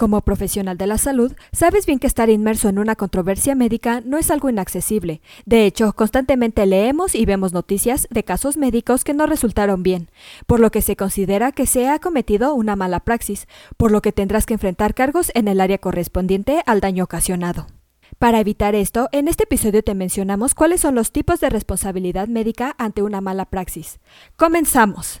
Como profesional de la salud, sabes bien que estar inmerso en una controversia médica no es algo inaccesible. De hecho, constantemente leemos y vemos noticias de casos médicos que no resultaron bien, por lo que se considera que se ha cometido una mala praxis, por lo que tendrás que enfrentar cargos en el área correspondiente al daño ocasionado. Para evitar esto, en este episodio te mencionamos cuáles son los tipos de responsabilidad médica ante una mala praxis. ¡Comenzamos!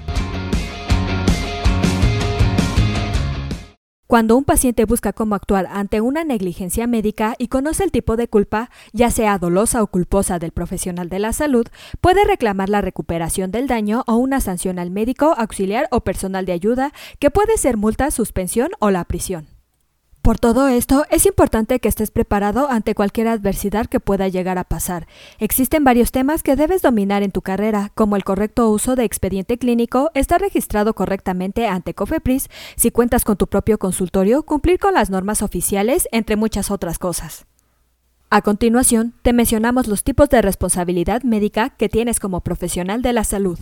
Cuando un paciente busca cómo actuar ante una negligencia médica y conoce el tipo de culpa, ya sea dolosa o culposa del profesional de la salud, puede reclamar la recuperación del daño o una sanción al médico, auxiliar o personal de ayuda, que puede ser multa, suspensión o la prisión. Por todo esto, es importante que estés preparado ante cualquier adversidad que pueda llegar a pasar. Existen varios temas que debes dominar en tu carrera, como el correcto uso de expediente clínico, estar registrado correctamente ante COFEPRIS, si cuentas con tu propio consultorio, cumplir con las normas oficiales, entre muchas otras cosas. A continuación, te mencionamos los tipos de responsabilidad médica que tienes como profesional de la salud.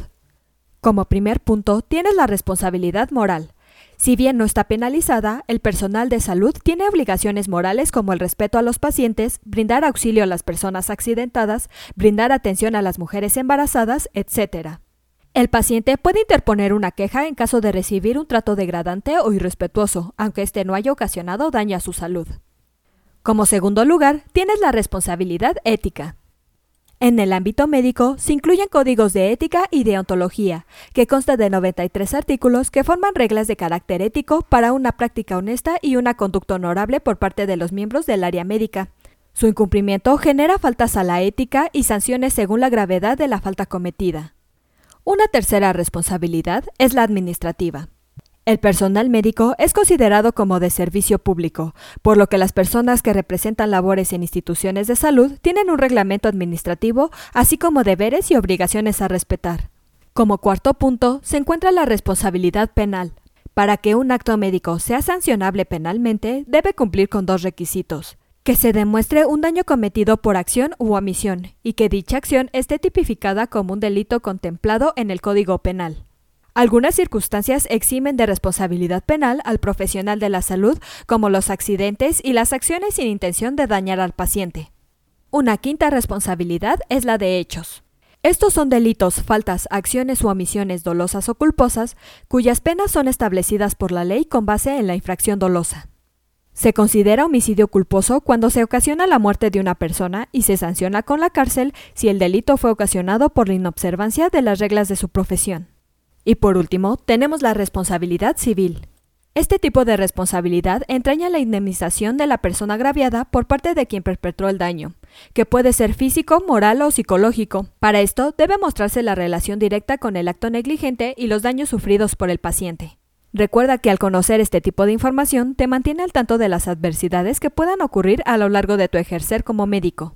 Como primer punto, tienes la responsabilidad moral. Si bien no está penalizada, el personal de salud tiene obligaciones morales como el respeto a los pacientes, brindar auxilio a las personas accidentadas, brindar atención a las mujeres embarazadas, etc. El paciente puede interponer una queja en caso de recibir un trato degradante o irrespetuoso, aunque éste no haya ocasionado daño a su salud. Como segundo lugar, tienes la responsabilidad ética. En el ámbito médico se incluyen códigos de ética y de ontología, que consta de 93 artículos que forman reglas de carácter ético para una práctica honesta y una conducta honorable por parte de los miembros del área médica. Su incumplimiento genera faltas a la ética y sanciones según la gravedad de la falta cometida. Una tercera responsabilidad es la administrativa. El personal médico es considerado como de servicio público, por lo que las personas que representan labores en instituciones de salud tienen un reglamento administrativo, así como deberes y obligaciones a respetar. Como cuarto punto, se encuentra la responsabilidad penal. Para que un acto médico sea sancionable penalmente, debe cumplir con dos requisitos. Que se demuestre un daño cometido por acción u omisión, y que dicha acción esté tipificada como un delito contemplado en el Código Penal. Algunas circunstancias eximen de responsabilidad penal al profesional de la salud, como los accidentes y las acciones sin intención de dañar al paciente. Una quinta responsabilidad es la de hechos. Estos son delitos, faltas, acciones u omisiones dolosas o culposas, cuyas penas son establecidas por la ley con base en la infracción dolosa. Se considera homicidio culposo cuando se ocasiona la muerte de una persona y se sanciona con la cárcel si el delito fue ocasionado por la inobservancia de las reglas de su profesión. Y por último, tenemos la responsabilidad civil. Este tipo de responsabilidad entraña la indemnización de la persona agraviada por parte de quien perpetró el daño, que puede ser físico, moral o psicológico. Para esto debe mostrarse la relación directa con el acto negligente y los daños sufridos por el paciente. Recuerda que al conocer este tipo de información te mantiene al tanto de las adversidades que puedan ocurrir a lo largo de tu ejercer como médico.